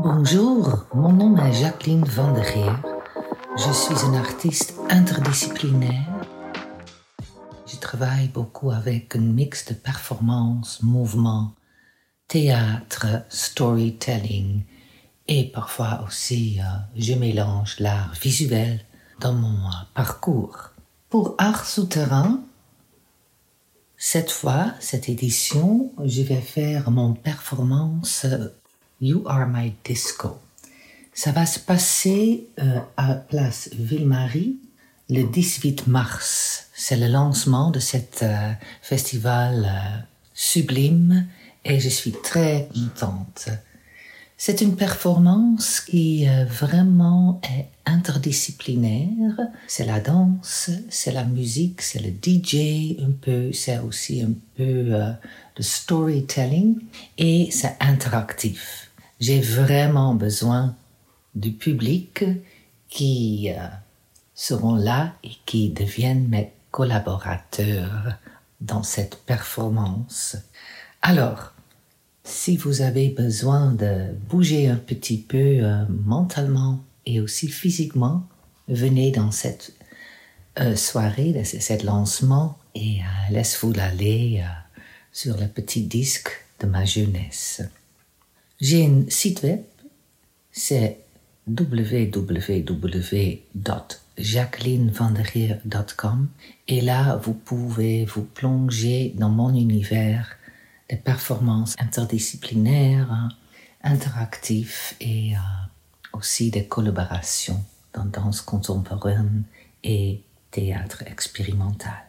Bonjour, mon nom est Jacqueline Van der Geer. Je suis une artiste interdisciplinaire. Je travaille beaucoup avec un mix de performance, mouvement, théâtre, storytelling et parfois aussi euh, je mélange l'art visuel dans mon euh, parcours. Pour Art Souterrain, cette fois, cette édition, je vais faire mon performance euh, You Are My Disco. Ça va se passer euh, à Place Ville-Marie le 18 mars. C'est le lancement de cet euh, festival euh, sublime et je suis très contente. C'est une performance qui vraiment est interdisciplinaire. C'est la danse, c'est la musique, c'est le DJ un peu, c'est aussi un peu de storytelling et c'est interactif. J'ai vraiment besoin du public qui euh, seront là et qui deviennent mes collaborateurs dans cette performance. Alors, si vous avez besoin de bouger un petit peu euh, mentalement et aussi physiquement, venez dans cette euh, soirée, cet lancement et laisse-vous aller sur le petit disque de ma jeunesse. J'ai un site web, c'est www.jacquelinevanderheer.com et là vous pouvez vous plonger dans mon univers de performances interdisciplinaires, hein, interactifs et euh, aussi des collaborations dans danse contemporaine et théâtre expérimental.